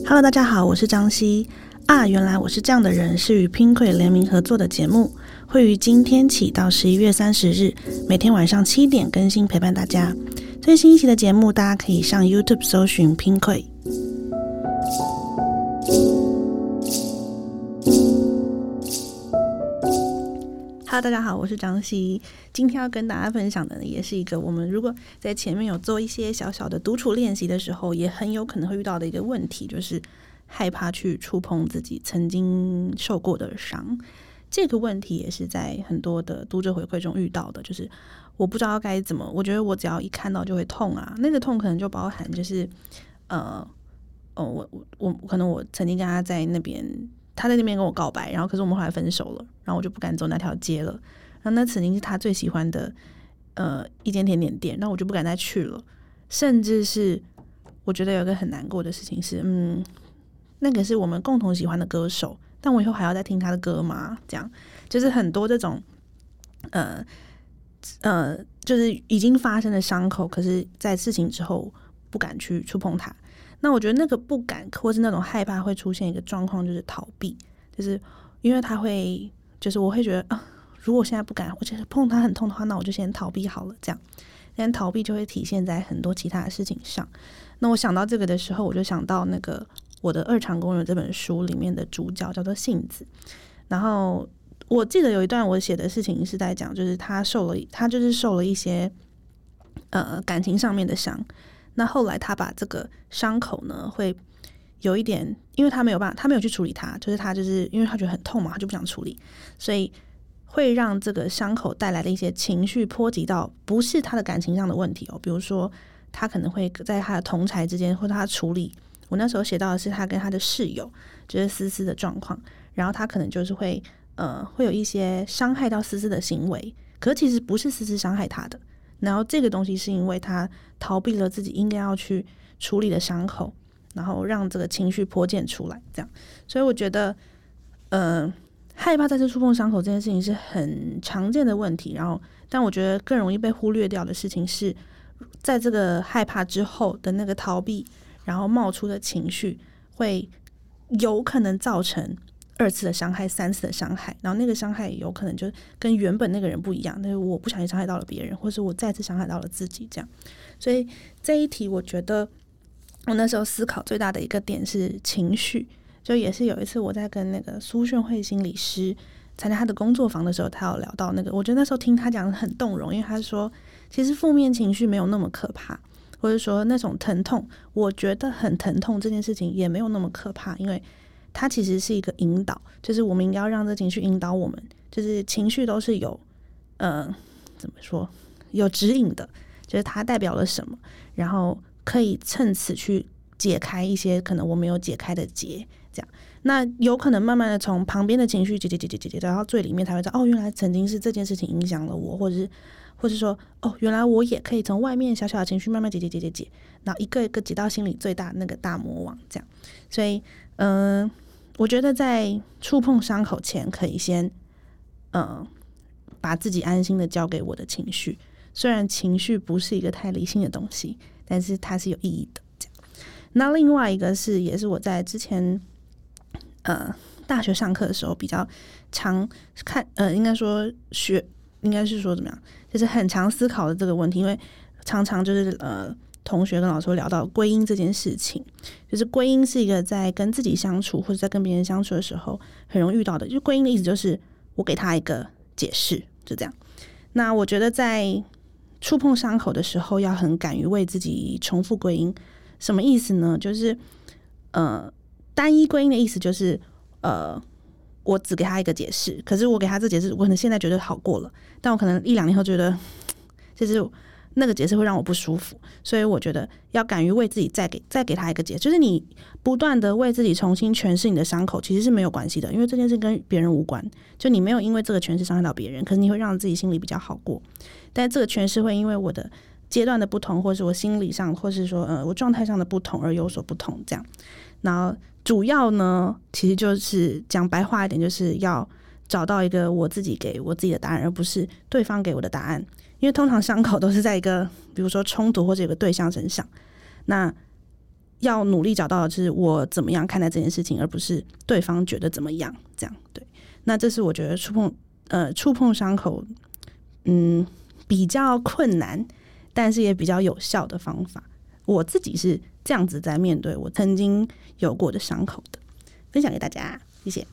Hello，大家好，我是张希啊。原来我是这样的人，是与 Pinky 联名合作的节目，会于今天起到十一月三十日，每天晚上七点更新，陪伴大家。最新一期的节目，大家可以上 YouTube 搜寻 Pinky。Hello，大家好，我是张希。今天要跟大家分享的呢，也是一个我们如果在前面有做一些小小的独处练习的时候，也很有可能会遇到的一个问题，就是害怕去触碰自己曾经受过的伤。这个问题也是在很多的读者回馈中遇到的，就是我不知道该怎么，我觉得我只要一看到就会痛啊，那个痛可能就包含就是呃，哦，我我我可能我曾经跟他在那边。他在那边跟我告白，然后可是我们后来分手了，然后我就不敢走那条街了。然后那曾经是他最喜欢的呃一间甜点店，那我就不敢再去了。甚至是我觉得有个很难过的事情是，嗯，那个是我们共同喜欢的歌手，但我以后还要再听他的歌吗？这样就是很多这种呃呃，就是已经发生的伤口，可是在事情之后不敢去触碰它。那我觉得那个不敢或是那种害怕会出现一个状况，就是逃避，就是因为他会，就是我会觉得啊，如果现在不敢，我觉得碰他很痛的话，那我就先逃避好了。这样，但逃避就会体现在很多其他的事情上。那我想到这个的时候，我就想到那个我的《二场工人》这本书里面的主角叫做杏子。然后我记得有一段我写的事情是在讲，就是他受了，他就是受了一些呃感情上面的伤。那后来他把这个伤口呢，会有一点，因为他没有办法，他没有去处理它，就是他就是因为他觉得很痛嘛，他就不想处理，所以会让这个伤口带来的一些情绪波及到不是他的感情上的问题哦，比如说他可能会在他的同才之间，或者他处理，我那时候写到的是他跟他的室友就是思思的状况，然后他可能就是会呃会有一些伤害到思思的行为，可其实不是思思伤害他的。然后这个东西是因为他逃避了自己应该要去处理的伤口，然后让这个情绪泼溅出来，这样。所以我觉得，呃，害怕再次触碰伤口这件事情是很常见的问题。然后，但我觉得更容易被忽略掉的事情是，在这个害怕之后的那个逃避，然后冒出的情绪，会有可能造成。二次的伤害，三次的伤害，然后那个伤害有可能就跟原本那个人不一样，但是我不小心伤害到了别人，或是我再次伤害到了自己，这样。所以这一题，我觉得我那时候思考最大的一个点是情绪。就也是有一次我在跟那个苏炫慧心理师参加他的工作坊的时候，他有聊到那个，我觉得那时候听他讲很动容，因为他说其实负面情绪没有那么可怕，或者说那种疼痛，我觉得很疼痛这件事情也没有那么可怕，因为。它其实是一个引导，就是我们应该要让这情绪引导我们，就是情绪都是有，呃，怎么说，有指引的，就是它代表了什么，然后可以趁此去解开一些可能我没有解开的结，这样，那有可能慢慢的从旁边的情绪解解解解解解到最里面，才会知道，哦，原来曾经是这件事情影响了我，或者是，或者说，哦，原来我也可以从外面小小的情绪慢慢解解解解解，然后一个一个解到心里最大那个大魔王，这样，所以，嗯。我觉得在触碰伤口前，可以先，嗯，把自己安心的交给我的情绪。虽然情绪不是一个太理性的东西，但是它是有意义的。那另外一个是，也是我在之前，呃，大学上课的时候比较常看，呃，应该说学，应该是说怎么样，就是很常思考的这个问题，因为常常就是呃。同学跟老师聊到归因这件事情，就是归因是一个在跟自己相处或者在跟别人相处的时候很容易遇到的。就归因的意思就是我给他一个解释，就这样。那我觉得在触碰伤口的时候，要很敢于为自己重复归因。什么意思呢？就是呃，单一归因的意思就是呃，我只给他一个解释，可是我给他这解释，我可能现在觉得好过了，但我可能一两年后觉得 就是。那个解释会让我不舒服，所以我觉得要敢于为自己再给再给他一个解，就是你不断的为自己重新诠释你的伤口，其实是没有关系的，因为这件事跟别人无关，就你没有因为这个诠释伤害到别人，可是你会让自己心里比较好过。但这个诠释会因为我的阶段的不同，或是我心理上，或是说呃我状态上的不同而有所不同。这样，然后主要呢，其实就是讲白话一点，就是要找到一个我自己给我自己的答案，而不是对方给我的答案。因为通常伤口都是在一个，比如说冲突或者有个对象身上，那要努力找到的是我怎么样看待这件事情，而不是对方觉得怎么样。这样对，那这是我觉得触碰呃触碰伤口，嗯，比较困难，但是也比较有效的方法。我自己是这样子在面对我曾经有过的伤口的，分享给大家，谢谢。